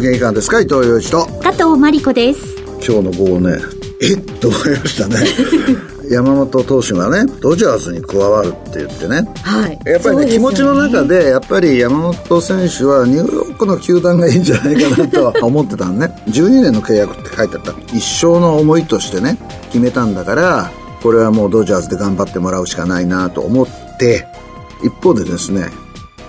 元気感ですか？伊藤洋一と。加藤真理子です。今日の午後ねえっ？と思いましたね。山本投手がねドジャースに加わるって言ってね、はい、やっぱりね、ね、気持ちの中でやっぱり山本選手はニューヨークの球団がいいんじゃないかなと 思ってたのね。12年の契約って書いてあった。一生の思いとしてね決めたんだからこれはもうドジャースで頑張ってもらうしかないなと思って。一方でですね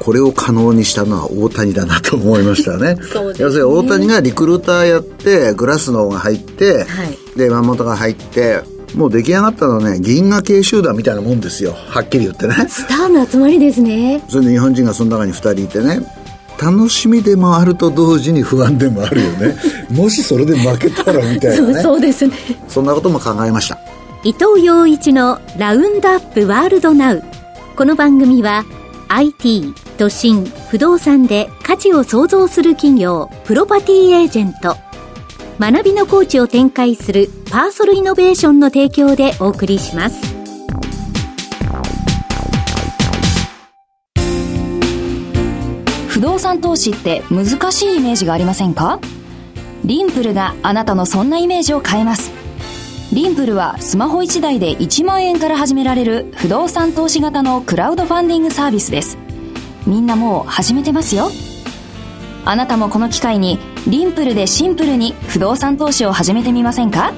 これを可能にしたのは大谷だなと思いましたね。そう要するに大谷がリクルーターやって、グラスノーが入って、はい、で、山本が入って、もう出来上がったのはね、銀河系集団みたいなもんですよ。はっきり言ってね。スターの集まりですね。それで日本人がその中に2人いてね、楽しみでもあると同時に不安でもあるよね。もしそれで負けたらみたいなね。そうですね。そんなことも考えました。伊藤洋一のラウンドアップワールドナウ。この番組は IT 都心不動産で価値を創造する企業プロパティエージェント。学びのコーチを展開するパーソルイノベーションの提供でお送りします。不動産投資って難しいイメージがありませんか？リンプルがあなたのそんなイメージを変えます。リンプルはスマホ1台で1万円から始められる不動産投資型のクラウドファンディングサービスです。みんなもう始めてますよ。あなたもこの機会にリンプルでシンプルに不動産投資を始めてみませんか？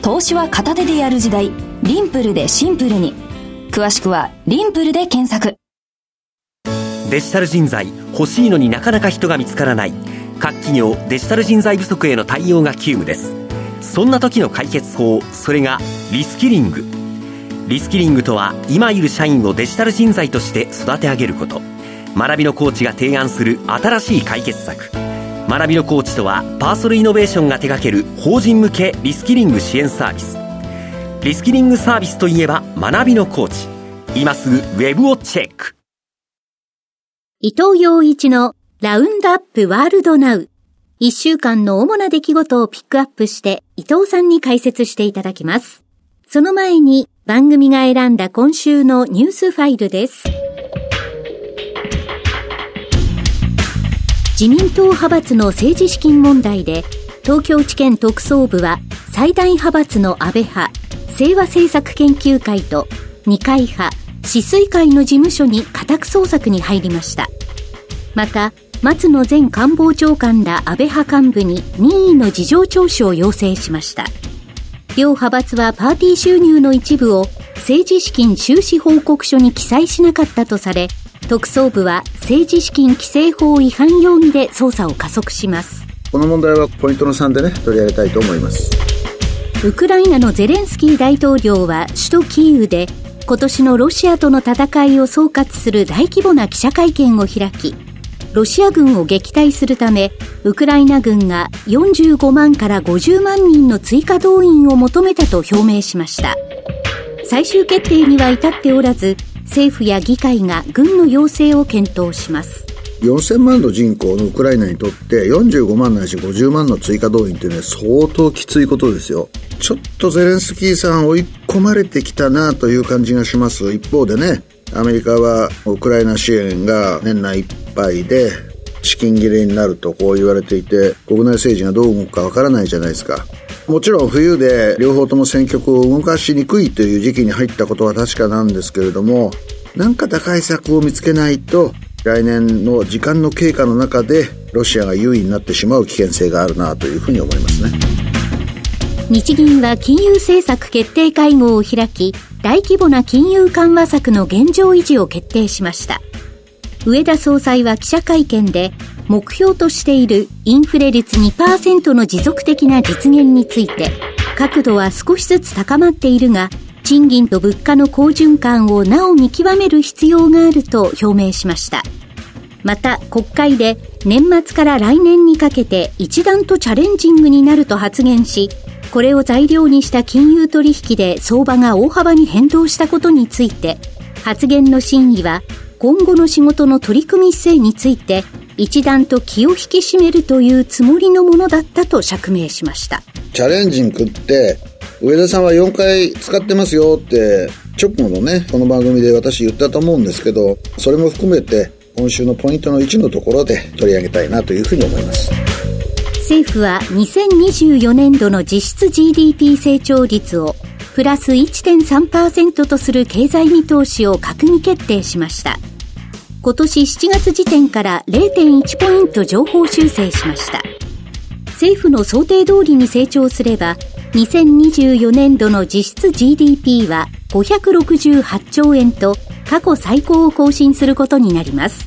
投資は片手でやる時代、リンプルでシンプルに。詳しくはリンプルで検索。デジタル人材欲しいのになかなか人が見つからない。各企業デジタル人材不足への対応が急務です。そんな時の解決法それがリスキリング。リスキリングとは今いる社員をデジタル人材として育て上げること。学びのコーチが提案する新しい解決策。学びのコーチとはパーソルイノベーションが手掛ける法人向けリスキリング支援サービス。リスキリングサービスといえば学びのコーチ。今すぐウェブをチェック。伊藤洋一のラウンドアップワールドナウ。一週間の主な出来事をピックアップして伊藤さんに解説していただきます。その前に番組が選んだ今週のニュースファイルです。自民党派閥の政治資金問題で東京地検特捜部は最大派閥の安倍派清和政策研究会と二階派止水会の事務所に家宅捜索に入りましたまた松野前官房長官ら安倍派幹部に任意の事情聴取を要請しました。両派閥はパーティー収入の一部を政治資金収支報告書に記載しなかったとされ、特捜部は政治資金規正法違反容疑で捜査を加速します。この問題はポイントの3でね、取り上げたいと思います。ウクライナのゼレンスキー大統領は首都キーウで今年のロシアとの戦いを総括する大規模な記者会見を開き、ロシア軍を撃退するため、ウクライナ軍が45万から50万人の追加動員を求めたと表明しました。最終決定には至っておらず、政府や議会が軍の要請を検討します。4000万の人口のウクライナにとって45万ないし50万の追加動員っていうのは相当きついことですよ。ちょっとゼレンスキーさん追い込まれてきたなという感じがします。一方でね、アメリカはウクライナ支援が年内いっぱいで資金切れになるとこう言われていて国内政治がどう動くかわからないじゃないですかもちろん冬で両方とも戦局を動かしにくいという時期に入ったことは確かなんですけれども何か打開策を見つけないと来年の時間の経過の中でロシアが優位になってしまう危険性があるなというふうに思いますね日銀は金融政策決定会合を開き大規模な金融緩和策の現状維持を決定しました。上田総裁は記者会見で、目標としているインフレ率2%の持続的な実現について、角度は少しずつ高まっているが、賃金と物価の好循環をなお見極める必要があると表明しました。また、国会で年末から来年にかけて一段とチャレンジングになると発言し、これを材料にした金融取引で相場が大幅に変動したことについて、発言の真意は今後の仕事の取り組み姿勢について一段と気を引き締めるというつもりのものだったと釈明しました。チャレンジングって上田さんは4回使ってますよって直後のね、この番組で私言ったと思うんですけど、それも含めて今週のポイントの1のところで取り上げたいなというふうに思います。政府は2024年度の実質 GDP 成長率をプラス1.3%とする経済見通しを閣議決定しました。今年7月時点から0.1ポイント情報修正しました。政府の想定通りに成長すれば、2024年度の実質 GDP は568兆円と過去最高を更新することになります。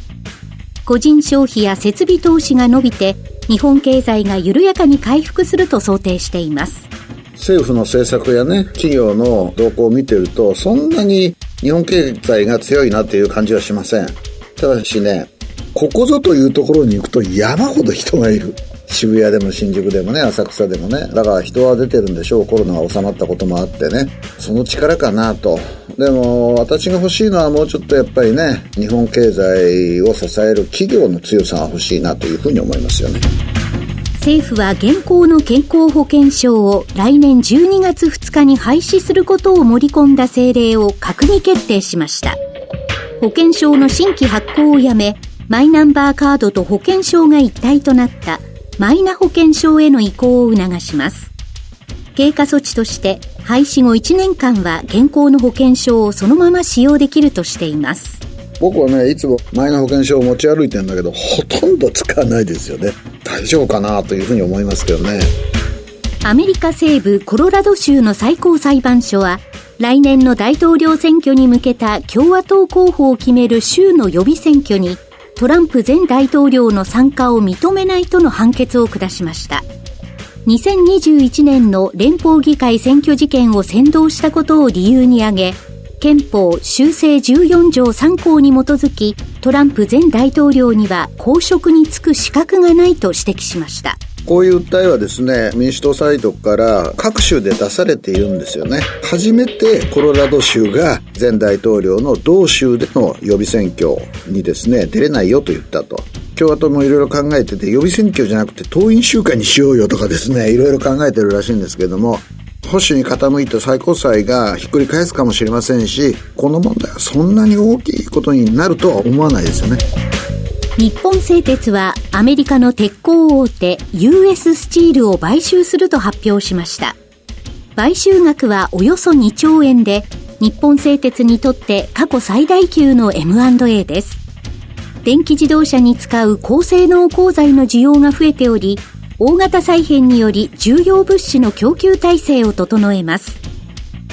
個人消費や設備投資が伸びて、日本経済が緩やかに回復すると想定しています。政府の政策やね、企業の動向を見てると、そんなに日本経済が強いなっていう感じはしません。ただしね、ここぞというところに行くと山ほど人がいる。渋谷でも新宿でもね、浅草でもね。だから人は出てるんでしょう。コロナが収まったこともあってね。その力かなと。でも、私が欲しいのはもうちょっとやっぱりね、日本経済を支える企業の強さが欲しいなというふうに思いますよね。政府は現行の健康保険証を来年12月2日に廃止することを盛り込んだ政令を閣議決定しました。保険証の新規発行をやめ、マイナンバーカードと保険証が一体となったマイナ保険証への移行を促します。経過措置として廃止後1年間は現行の保険証をそのまま使用できるとしています。僕はね、いつもマイナ保険証を持ち歩いてるんだけど、ほとんど使わないですよね。大丈夫かなというふうに思いますけどね。アメリカ西部コロラド州の最高裁判所は、来年の大統領選挙に向けた共和党候補を決める州の予備選挙にトランプ前大統領の参加を認めないとの判決を下しました。2021年の連邦議会選挙事件を先導したことを理由に挙げ、憲法修正14条3項に基づき、トランプ前大統領には公職に就く資格がないと指摘しました。こういう訴えはですね、民主党サイドから各州で出されているんですよね。初めてコロラド州が前大統領の同州での予備選挙にですね、出れないよと言ったと。共和党もいろいろ考えてて、予備選挙じゃなくて党員集会にしようよとかですね、いろいろ考えてるらしいんですけども、保守に傾いた最高裁がひっくり返すかもしれませんし、この問題はそんなに大きいことになるとは思わないですよね。日本製鉄はアメリカの鉄鋼大手 US スチールを買収すると発表しました。買収額はおよそ2兆円で、日本製鉄にとって過去最大級の M&A です。電気自動車に使う高性能鋼材の需要が増えており、大型再編により重要物資の供給体制を整えます。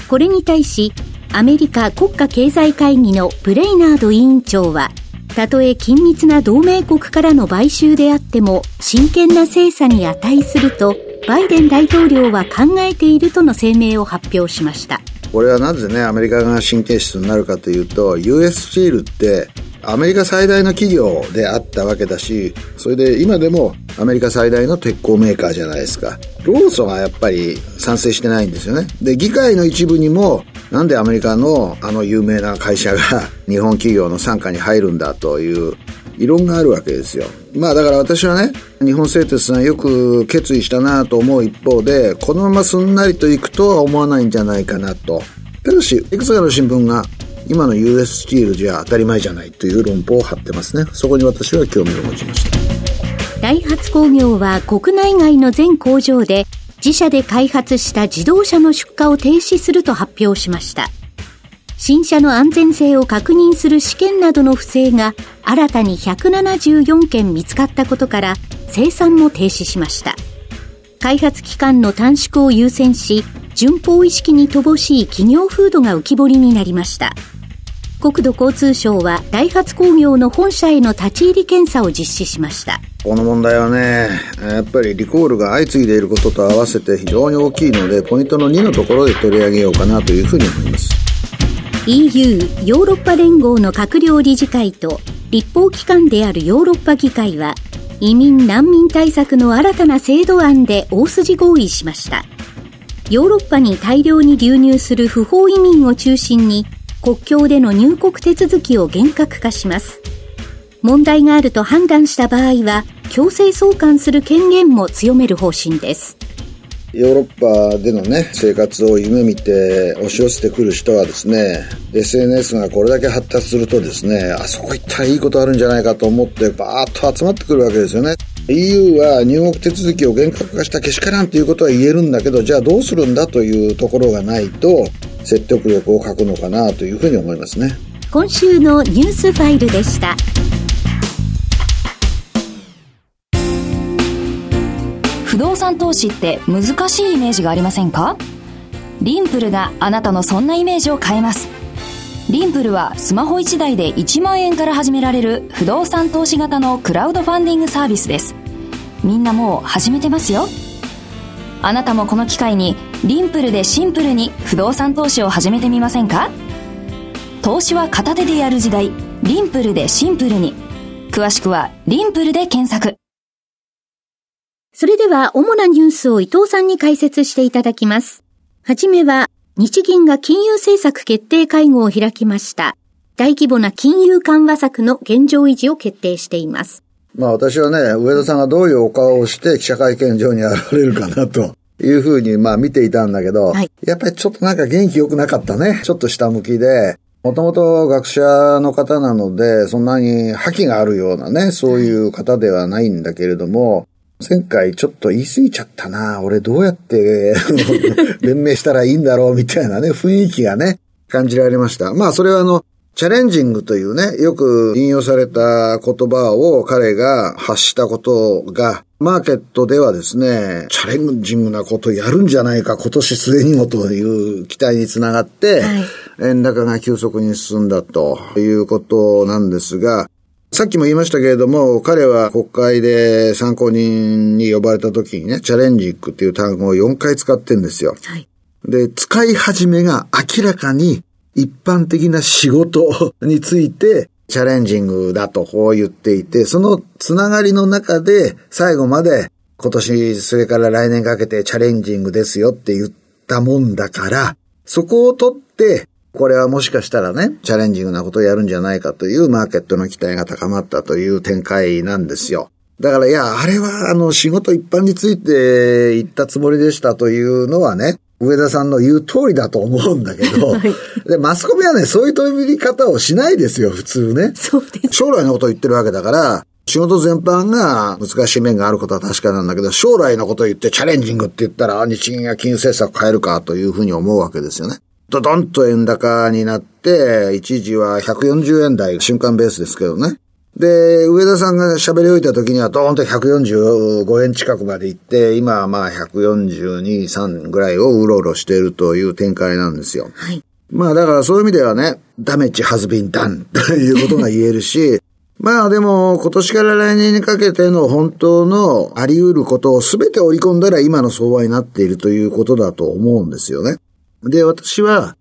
これに対し、アメリカ国家経済会議のブレイナード委員長は、たとえ緊密な同盟国からの買収であっても真剣な精査に値するとバイデン大統領は考えているとの声明を発表しましたこれはなぜねアメリカが神経質になるかというと US スチールってアメリカ最大の企業であったわけだし、それで今でもアメリカ最大の鉄鋼メーカーじゃないですか。ローソンはやっぱり賛成してないんですよね。で、議会の一部にも、なんでアメリカのあの有名な会社が 日本企業の傘下に入るんだという異論があるわけですよ。まあだから私はね、日本製鉄さんよく決意したなと思う一方で、このまますんなりといくとは思わないんじゃないかなと。ただし、いくつかの新聞が今の US スチールじゃ当たり前じゃないという論法を張ってますね。そこに私は興味を持ちました。ダイハツ工業は国内外の全工場で自社で開発した自動車の出荷を停止すると発表しました。新車の安全性を確認する試験などの不正が新たに174件見つかったことから生産も停止しました。開発期間の短縮を優先し、順法意識に乏しい企業風土が浮き彫りになりました。国土交通省はダイハツ工業の本社への立ち入り検査を実施しました。この問題はねやっぱりリコールが相次いでいることと合わせて非常に大きいのでポイントの2のところで取り上げようかなというふうに思います。EU ヨーロッパ連合の閣僚理事会と立法機関であるヨーロッパ議会は移民難民対策の新たな制度案で大筋合意しました。ヨーロッパに大量に流入する不法移民を中心に国境での入国手続きを厳格化します。問題があると判断した場合は、強制送還する権限も強める方針です。ヨーロッパでのね、生活を夢見て押し寄せてくる人はですね、SNS がこれだけ発達するとですね、あそこ行ったらいいことあるんじゃないかと思ってバーッと集まってくるわけですよね。EU は入国手続きを厳格化したけしからんということは言えるんだけど、じゃあどうするんだというところがないと、説得力を欠くのかなというふうに思いますね。今週のニュースファイルでした。不動産投資って難しいイメージがありませんか？リンプルがあなたのそんなイメージを変えます。リンプルはスマホ1台で1万円から始められる不動産投資型のクラウドファンディングサービスです。みんなもう始めてますよ。あなたもこの機会にリンプルでシンプルに不動産投資を始めてみませんか？投資は片手でやる時代。リンプルでシンプルに。詳しくはリンプルで検索。それでは、主なニュースを伊藤さんに解説していただきます。はじめは、日銀が金融政策決定会合を開きました。大規模な金融緩和策の現状維持を決定しています。まあ私はね、上田さんがどういうお顔をして記者会見場に現れるかなと。いうふうに、まあ見ていたんだけど、はい、やっぱりちょっとなんか元気良くなかったね。ちょっと下向きで、もともと学者の方なので、そんなに覇気があるようなね、そういう方ではないんだけれども、前回ちょっと言い過ぎちゃったな。俺どうやって 弁明したらいいんだろうみたいなね、雰囲気がね、感じられました。まあそれはあの、チャレンジングというね、よく引用された言葉を彼が発したことが、マーケットではですね、チャレンジングなことやるんじゃないか、今年末にもという期待につながって、はい、円高が急速に進んだということなんですが、さっきも言いましたけれども、彼は国会で参考人に呼ばれた時にね、チャレンジックっていう単語を4回使ってんですよ。はい、で、使い始めが明らかに一般的な仕事についてチャレンジングだとこう言っていて、そのつながりの中で最後まで今年それから来年かけてチャレンジングですよって言ったもんだから、そこを取ってこれはもしかしたらね、チャレンジングなことをやるんじゃないかというマーケットの期待が高まったという展開なんですよ。だからいや、あれはあの仕事一般について言ったつもりでしたというのはね、上田さんの言う通りだと思うんだけど、はい、で、マスコミはね、そういう取り方をしないですよ、普通ね。そうです。将来のことを言ってるわけだから、仕事全般が難しい面があることは確かなんだけど、将来のことを言ってチャレンジングって言ったら、日銀が金融政策変えるかというふうに思うわけですよね。ドドンと円高になって、一時は140円台、瞬間ベースですけどね。で、上田さんが喋り終えた時にはドーンと145円近くまで行って、今はまあ142、3ぐらいをうろうろしているという展開なんですよ。はい。まあだからそういう意味ではね、ダメッジハズビンダンということが言えるし、まあでも今年から来年にかけての本当のあり得ることを全て織り込んだら今の相場になっているということだと思うんですよね。で、私は、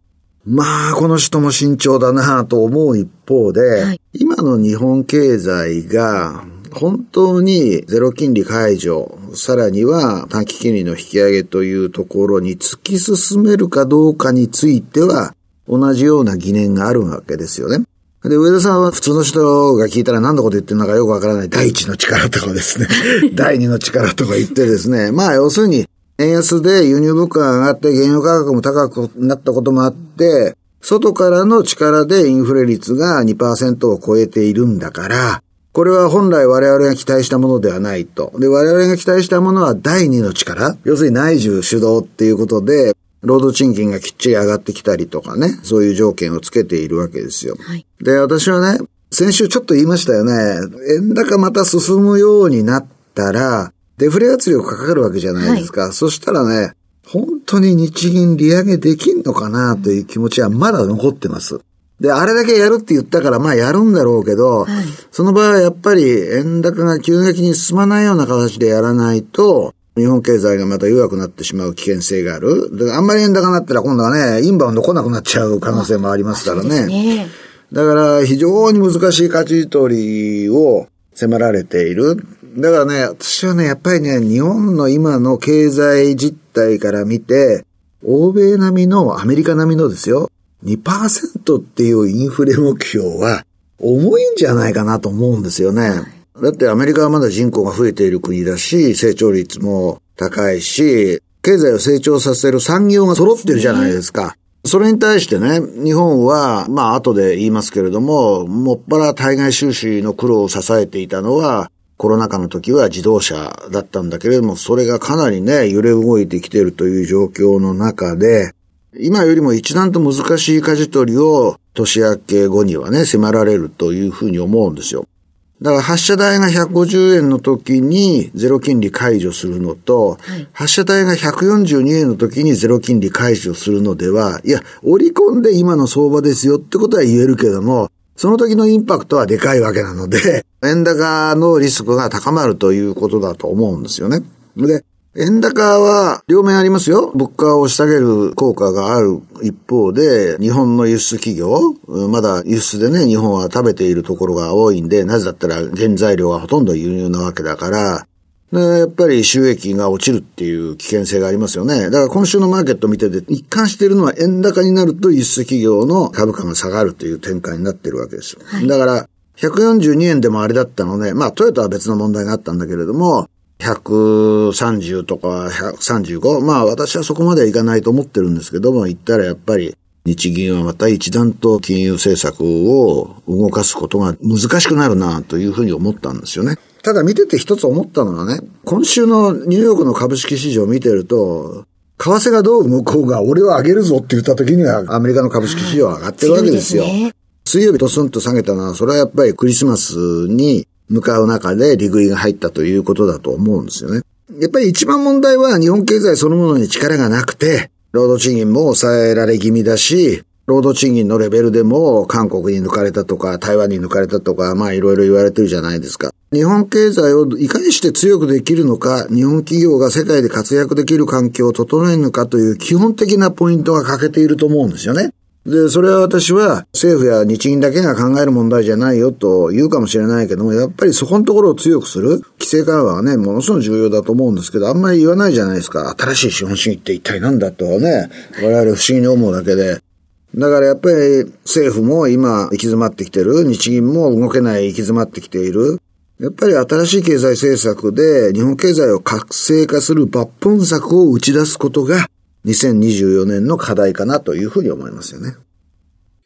まあ、この人も慎重だなと思う一方で、はい、今の日本経済が本当にゼロ金利解除、さらには短期金利の引き上げというところに突き進めるかどうかについては、同じような疑念があるわけですよね。で、上田さんは普通の人が聞いたら何のこと言ってるのかよくわからない。第一の力とかですね、第二の力とか言ってですね、まあ要するに円安で輸入物価が上がって原油価格も高くなったこともあって、外からの力でインフレ率が2%を超えているんだから、これは本来我々が期待したものではないと。で、我々が期待したものは第二の力要するに内需主導っていうことで、労働賃金がきっちり上がってきたりとかね、そういう条件をつけているわけですよ。はい、で、私はね、先週ちょっと言いましたよね。円高また進むようになったら、デフレ圧力かかるわけじゃないですか。はい、そしたらね、本当に日銀利上げできんのかなという気持ちはまだ残ってます。で、あれだけやるって言ったから、まあやるんだろうけど、はい、その場合はやっぱり円高が急激に進まないような形でやらないと、日本経済がまた弱くなってしまう危険性がある。であんまり円高になったら今度はね、インバウンド来なくなっちゃう可能性もありますからね。ねだから非常に難しい舵取りを迫られている。だからね、私はね、やっぱりね、日本の今の経済実態から見て、欧米並みの、アメリカ並みのですよ、2%っていうインフレ目標は、重いんじゃないかなと思うんですよね。だってアメリカはまだ人口が増えている国だし、成長率も高いし、経済を成長させる産業が揃ってるじゃないですか。それに対してね、日本は、まあ後で言いますけれども、もっぱら対外収支の苦労を支えていたのは、コロナ禍の時は自動車だったんだけれども、それがかなりね、揺れ動いてきているという状況の中で、今よりも一段と難しい舵取りを年明け後にはね、迫られるというふうに思うんですよ。だから発射台が150円の時にゼロ金利解除するのと、はい、発射台が142円の時にゼロ金利解除するのでは、いや、織り込んで今の相場ですよってことは言えるけども、その時のインパクトはでかいわけなので、円高のリスクが高まるということだと思うんですよね。で、円高は両面ありますよ。物価を押し下げる効果がある一方で、日本の輸出企業、まだ輸出でね、日本は食べているところが多いんで、なぜだったら原材料がほとんど輸入なわけだから、で、やっぱり収益が落ちるっていう危険性がありますよね。だから今週のマーケット見てて、一貫しているのは円高になると輸出企業の株価が下がるという展開になってるわけですよ。はい、だから、142円でもあれだったので、まあトヨタは別の問題があったんだけれども、130とか135。まあ私はそこまではいかないと思ってるんですけども、言ったらやっぱり日銀はまた一段と金融政策を動かすことが難しくなるなというふうに思ったんですよね。ただ見てて一つ思ったのはね、今週のニューヨークの株式市場を見てると、為替がどう向こうが俺を上げるぞって言った時にはアメリカの株式市場は上がってるわけですよ。ね、水曜日とスンと下げたのは、それはやっぱりクリスマスに向かう中で利食いが入ったということだと思うんですよね。やっぱり一番問題は日本経済そのものに力がなくて、労働賃金も抑えられ気味だし、労働賃金のレベルでも韓国に抜かれたとか台湾に抜かれたとか、まあいろいろ言われてるじゃないですか。日本経済をいかにして強くできるのか、日本企業が世界で活躍できる環境を整えるのかという基本的なポイントが欠けていると思うんですよね。で、それは私は政府や日銀だけが考える問題じゃないよと言うかもしれないけども、やっぱりそこのところを強くする規制緩和はね、ものすごく重要だと思うんですけど、あんまり言わないじゃないですか。新しい資本主義って一体何だとね、我々不思議に思うだけで。だからやっぱり政府も今行き詰まってきてる、日銀も動けない行き詰まってきている。やっぱり新しい経済政策で日本経済を活性化する抜本策を打ち出すことが2024年の課題かなというふうに思いますよね。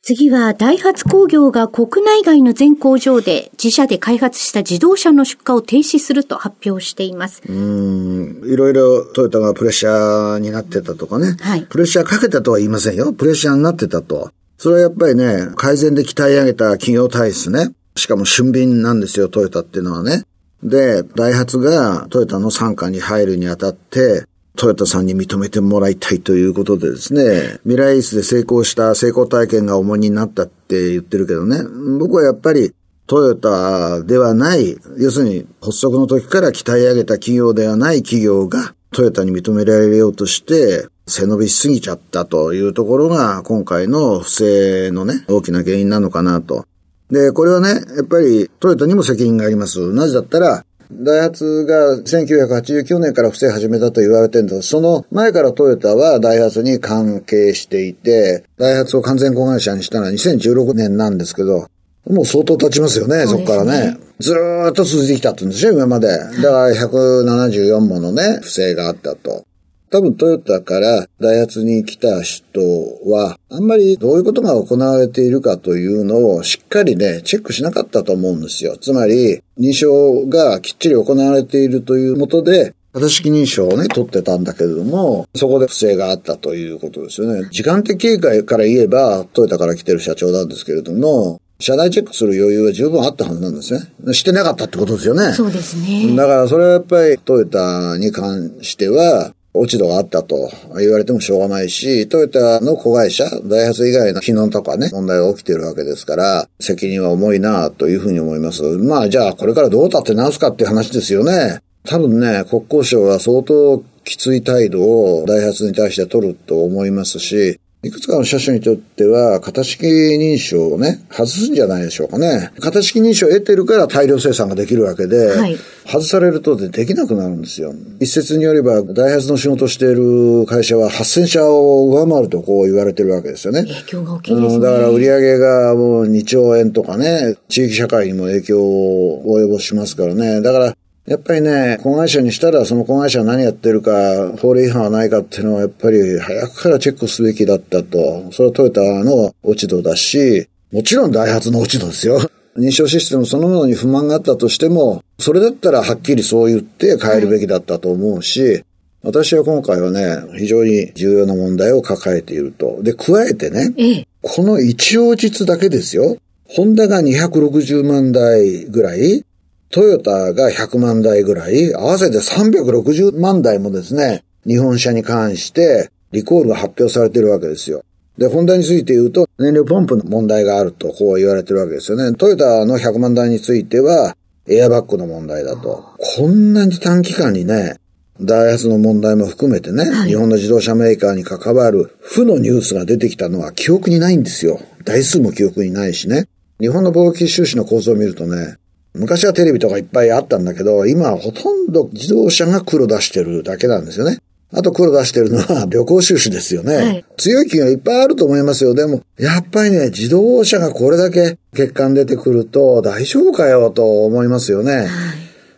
次は、ダイハツ工業が国内外の全工場で自社で開発した自動車の出荷を停止すると発表しています。うん、いろいろトヨタがプレッシャーになってたとかね。はい。プレッシャーかけたとは言いませんよ。プレッシャーになってたと。それはやっぱりね、改善で鍛え上げた企業体質ね。しかも俊敏なんですよ、トヨタっていうのはね。で、ダイハツがトヨタの傘下に入るにあたって、トヨタさんに認めてもらいたいということでですね、未来イスで成功した成功体験が重荷になったって言ってるけどね、僕はやっぱりトヨタではない、要するに発足の時から鍛え上げた企業ではない企業がトヨタに認められようとして背伸びしすぎちゃったというところが今回の不正のね、大きな原因なのかなと。で、これはね、やっぱりトヨタにも責任があります。なぜだったら、ダイハツが1989年から不正始めたと言われてるんだその前からトヨタはダイハツに関係していて、ダイハツを完全子会社にしたのは2016年なんですけど、もう相当経ちますよね、そこからね。ずーっと続いてきたって言うんですよ、今まで。だから174ものね、不正があったと。多分トヨタからダイハツに来た人は、あんまりどういうことが行われているかというのをしっかりね、チェックしなかったと思うんですよ。つまり、認証がきっちり行われているというもとで、型式認証をね、取ってたんだけれども、そこで不正があったということですよね。時間的経過から言えば、トヨタから来てる社長なんですけれども、社内チェックする余裕は十分あったはずなんですね。してなかったってことですよね。そうですね。だからそれはやっぱりトヨタに関しては、落ち度があったと言われてもしょうがないし、トヨタの子会社、ダイハツ以外の機能とかね、問題が起きてるわけですから、責任は重いなというふうに思います。まあじゃあこれからどう立って直すかっていう話ですよね。多分ね、国交省は相当きつい態度をダイハツに対して取ると思いますし、いくつかの車種にとっては、型式認証をね、外すんじゃないでしょうかね。型式認証を得てるから大量生産ができるわけで、はい、外されるとでできなくなるんですよ。一説によれば、ダイハツの仕事している会社は8000社を上回るとこう言われてるわけですよね。影響が大きいですね。だから売上がもう2兆円とかね、地域社会にも影響を及ぼしますからね。だから、やっぱりね、子会社にしたらその子会社は何やってるか、法令違反はないかっていうのはやっぱり早くからチェックすべきだったと。それはトヨタの落ち度だし、もちろんダイハツの落ち度ですよ。認証システムそのものに不満があったとしても、それだったらはっきりそう言って変えるべきだったと思うし、私は今回はね、非常に重要な問題を抱えていると。で、加えてね、ええ。この一応実だけですよ。ホンダが260万台ぐらい、トヨタが100万台ぐらい、合わせて360万台もですね、日本車に関してリコールが発表されているわけですよ。で、ホンダについて言うと、燃料ポンプの問題があると、こう言われてるわけですよね。トヨタの100万台については、エアバッグの問題だと。こんなに短期間にね、ダイハツの問題も含めてね、はい日本の自動車メーカーに関わる負のニュースが出てきたのは記憶にないんですよ。台数も記憶にないしね。日本の貿易収支の構造を見るとね、昔はテレビとかいっぱいあったんだけど、今はほとんど自動車が黒出してるだけなんですよね。あと黒出してるのは 旅行収支ですよね。はい強い企業いっぱいあると思いますよ。でも、やっぱりね、自動車がこれだけ欠陥出てくると大丈夫かよと思いますよね。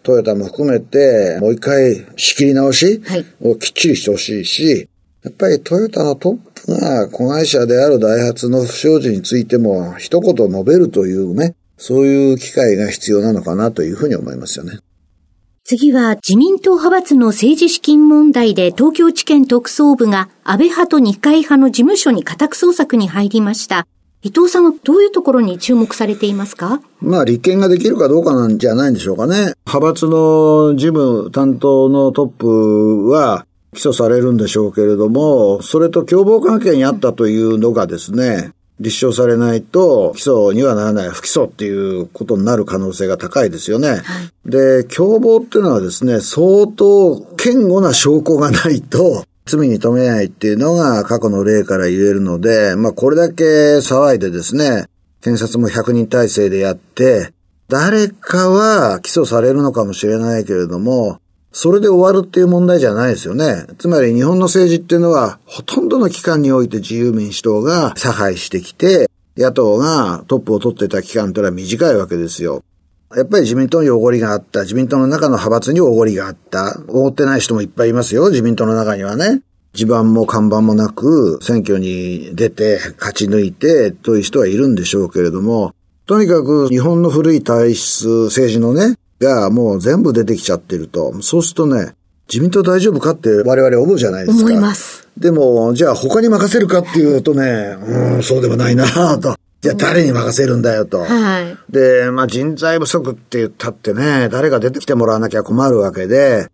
トヨタも含めて、もう一回仕切り直しはいをきっちりしてほしいし、やっぱりトヨタのトップが子会社であるダイハツの不祥事についても一言述べるというね、そういう機会が必要なのかなというふうに思いますよね。次は自民党派閥の政治資金問題で東京地検特捜部が安倍派と二階派の事務所に家宅捜索に入りました。伊藤さんはどういうところに注目されていますか？まあ、立件ができるかどうかなんじゃないんでしょうかね。派閥の事務担当のトップは起訴されるんでしょうけれども、それと共謀関係にあったというのがですね、立証されないと起訴にはならない不起訴っていうことになる可能性が高いですよね。で、共謀っていうのはですね、相当堅固な証拠がないと罪に問めないっていうのが過去の例から言えるので、まあこれだけ騒いでですね、検察も100人体制でやって、誰かは起訴されるのかもしれないけれども、それで終わるっていう問題じゃないですよね。つまり日本の政治っていうのは、ほとんどの期間において自由民主党が差配してきて、野党がトップを取ってた期間というのは短いわけですよ。やっぱり自民党におごりがあった。自民党の中の派閥におごりがあった。おごってない人もいっぱいいますよ。自民党の中にはね。地盤も看板もなく、選挙に出て勝ち抜いてという人はいるんでしょうけれども、とにかく日本の古い体質、政治のね、がもう全部出てきちゃってると。そうするとね、自民党大丈夫かって我々思うじゃないですか。思います。でも、じゃあ他に任せるかっていうとね、うん、そうでもないなと。じゃあ誰に任せるんだよと。はい。で、まあ人材不足って言ったってね、誰が出てきてもらわなきゃ困るわけで、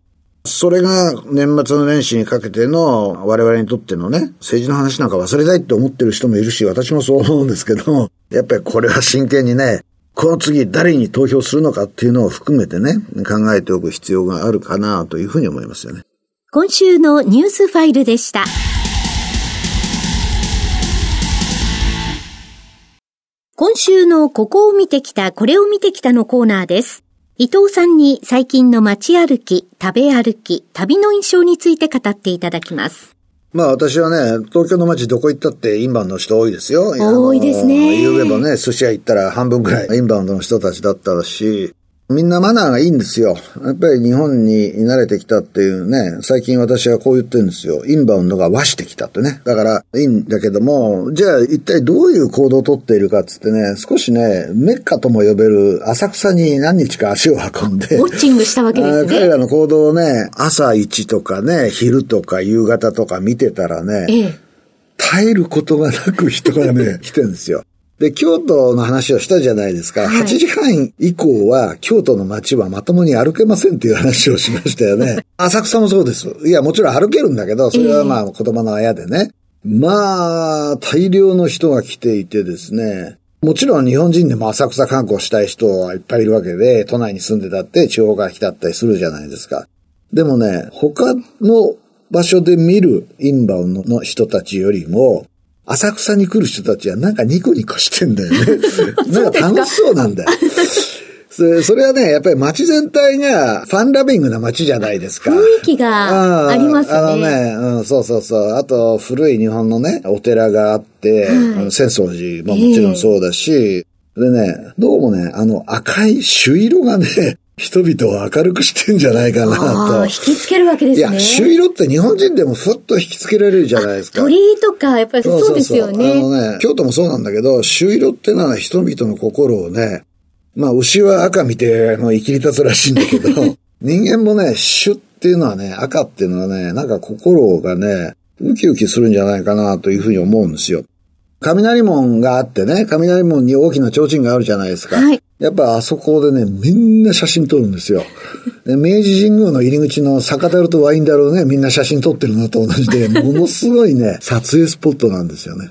それが年末の年始にかけての我々にとってのね、政治の話なんか忘れたいって思ってる人もいるし、私もそう思うんですけど、やっぱりこれは真剣にね、この次誰に投票するのかっていうのを含めてね、考えておく必要があるかなというふうに思いますよね。今週のニュースファイルでした。今週のここを見てきた、これを見てきたのコーナーです。伊藤さんに最近の街歩き、食べ歩き、旅の印象について語っていただきます。まあ私はね、東京の街どこ行ったってインバウンドの人多いですよ。多いですね言えばね、寿司屋行ったら半分くらいインバウンドの人たちだったし、みんなマナーがいいんですよ。やっぱり日本に慣れてきたっていうね、最近私はこう言ってるんですよ。インバウンドが和してきたってね。だからいいんだけども、じゃあ一体どういう行動をとっているかっつってね、少しね、メッカとも呼べる浅草に何日か足を運んで、ウォッチングしたわけですね。彼らの行動をね、朝一とかね、昼とか夕方とか見てたらね、ええ。絶えることがなく人がね、来てるんですよ。で、京都の話をしたじゃないですか。はい8時半以降は京都の街はまともに歩けませんっていう話をしましたよね。浅草もそうです。いや、もちろん歩けるんだけど、それはまあ言葉のあやでね。まあ、大量の人が来ていてですね。もちろん日本人でも浅草観光したい人はいっぱいいるわけで、都内に住んでたって地方から来たったりするじゃないですか。でもね、他の場所で見るインバウンドの人たちよりも、浅草に来る人たちはなんかニコニコしてんだよね。なんか楽しそうなんだよ。それそれはね、やっぱり街全体がファンラビングな街じゃないですか。雰囲気がありますね。あのね、うん、そうそうそう。あと、古い日本のね、お寺があって、あの浅草寺ももちろんそうだし、でね、どうもね、あの赤い朱色がね、人々を明るくしてんじゃないかなと。引きつけるわけですね。いや、朱色って日本人でもふっと引きつけられるじゃないですか。鳥居とか、やっぱりそうですよね。あのね、京都もそうなんだけど、朱色ってのは人々の心をね、まあ、牛は赤見て、もう生きり立つらしいんだけど、人間もね、朱っていうのはね、赤っていうのはね、なんか心がね、ウキウキするんじゃないかなというふうに思うんですよ。雷門があってね、雷門に大きな提灯があるじゃないですか。はい。やっぱあそこでね、みんな写真撮るんですよ。で明治神宮の入り口の酒樽とワイン樽をね、みんな写真撮ってるのと同じで、ものすごいね、撮影スポットなんですよね。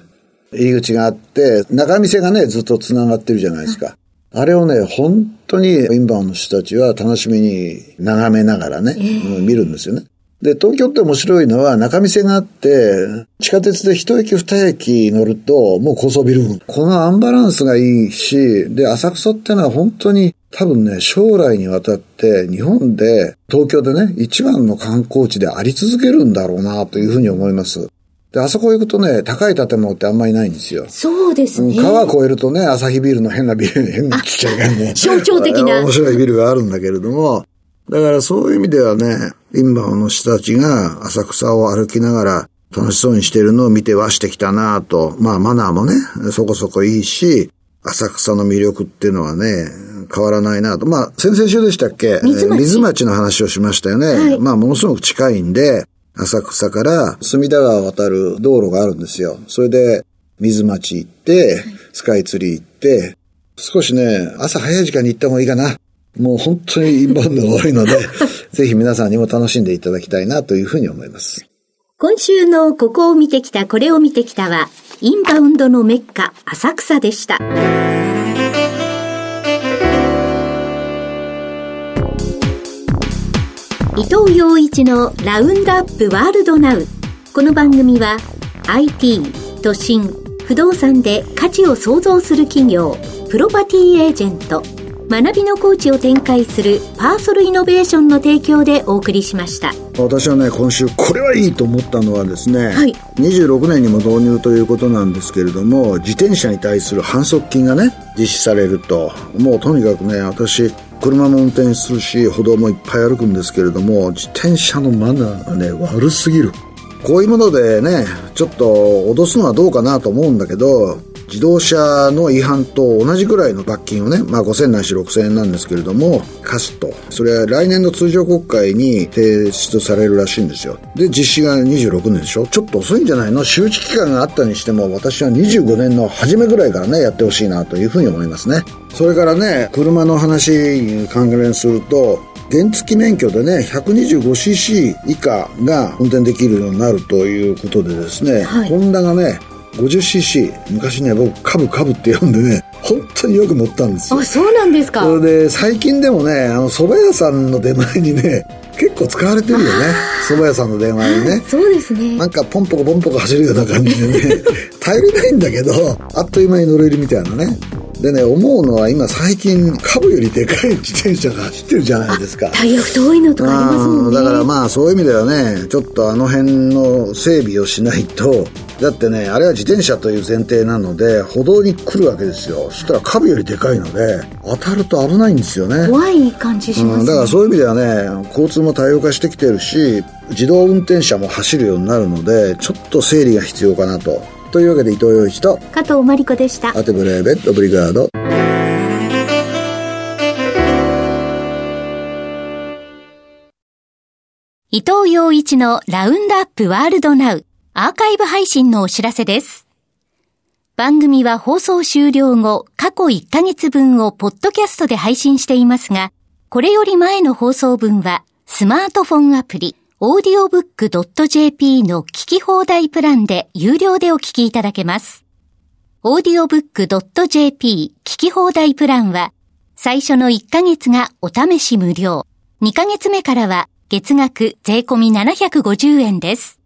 入り口があって、中店がね、ずっと繋がってるじゃないですか。あれをね、本当にインバウンドの人たちは楽しみに眺めながらね、えー、見るんですよね。で、東京って面白いのは中見世があって、地下鉄で一駅二駅乗るともう高層ビル群。このアンバランスがいいし、で、浅草ってのは本当に多分ね、将来にわたって日本で、東京でね、一番の観光地であり続けるんだろうなというふうに思います。で、あそこ行くとね、高い建物ってあんまりないんですよ。そうですね。川越えるとね、朝日ビルの変なビル、変なちっちゃい感じね。象徴的な。面白いビルがあるんだけれども、だからそういう意味ではね、インバウンドの人たちが浅草を歩きながら楽しそうにしてるのを見てはしてきたなと。まあマナーもね、そこそこいいし、浅草の魅力っていうのはね、変わらないなと。まあ、先々週でしたっけ？水町水町の話をしましたよね。はい、まあ、ものすごく近いんで、浅草から隅田川を渡る道路があるんですよ。それで、水町行って、スカイツリー行って、少しね、朝早い時間に行った方がいいかな。もう本当にインバウンドが多いので、ぜひ皆さんにも楽しんでいただきたいなというふうに思います。今週のここを見てきた、これを見てきたは、インバウンドのメッカ、浅草でした。伊藤洋一のラウンドアップワールドナウ。この番組は IT、都心、不動産で価値を創造する企業、プロパティエージェント、学びのコーチを展開するパーソルイノベーションの提供でお送りしました。私はね今週これはいいと思ったのはですね、はい、26年にも導入ということなんですけれども自転車に対する反則金がね実施されるともうとにかくね私車も運転するし歩道もいっぱい歩くんですけれども自転車のマナーがね悪すぎる。こういうものでねちょっと脅すのはどうかなと思うんだけど自動車の違反と同じぐらいの罰金をね、まあ5000ないし6000円なんですけれども、課すと。それは来年の通常国会に提出されるらしいんですよ。で、実施が26年でしょちょっと遅いんじゃないの？周知期間があったにしても、私は25年の初めぐらいからね、やってほしいなというふうに思いますね。それからね、車の話に関連すると、原付免許でね 125cc 以下が運転できるようになるということでですね、はい、ホンダがね 50cc 昔ね僕カブカブって呼んでね本当によく乗ったんですよ。あそうなんですか。それで最近でもねあの蕎麦屋さんの出前にね結構使われてるよね。蕎麦屋さんの電話にね。そうですね。なんかポンポコポンポコ走るような感じでね。頼りないんだけどあっという間に乗れるみたいなねでね、思うのは今最近、株よりでかい自転車が走ってるじゃないですか。タイヤ太いのとかありますもんね。だからまあそういう意味ではね、ちょっとあの辺の整備をしないと、だってね、あれは自転車という前提なので、歩道に来るわけですよ。そしたら株よりでかいので、当たると危ないんですよね。怖い感じします、ね、うん、だからそういう意味ではね、交通も多様化してきてるし、自動運転車も走るようになるので、ちょっと整理が必要かなと。というわけで伊藤洋一と加藤真理子でした。アテブレーベットブリガード。伊藤洋一のラウンドアップワールドナウアーカイブ配信のお知らせです。番組は放送終了後、過去1ヶ月分をポッドキャストで配信していますが、これより前の放送分はスマートフォンアプリ、audiobook.jp の聞き放題プランで有料でお聞きいただけます。audiobook.jp 聞き放題プランは、最初の1ヶ月がお試し無料。2ヶ月目からは月額税込み750円です。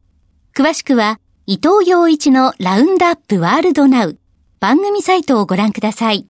詳しくは、伊藤洋一のラウンドアップワールドナウ番組サイトをご覧ください。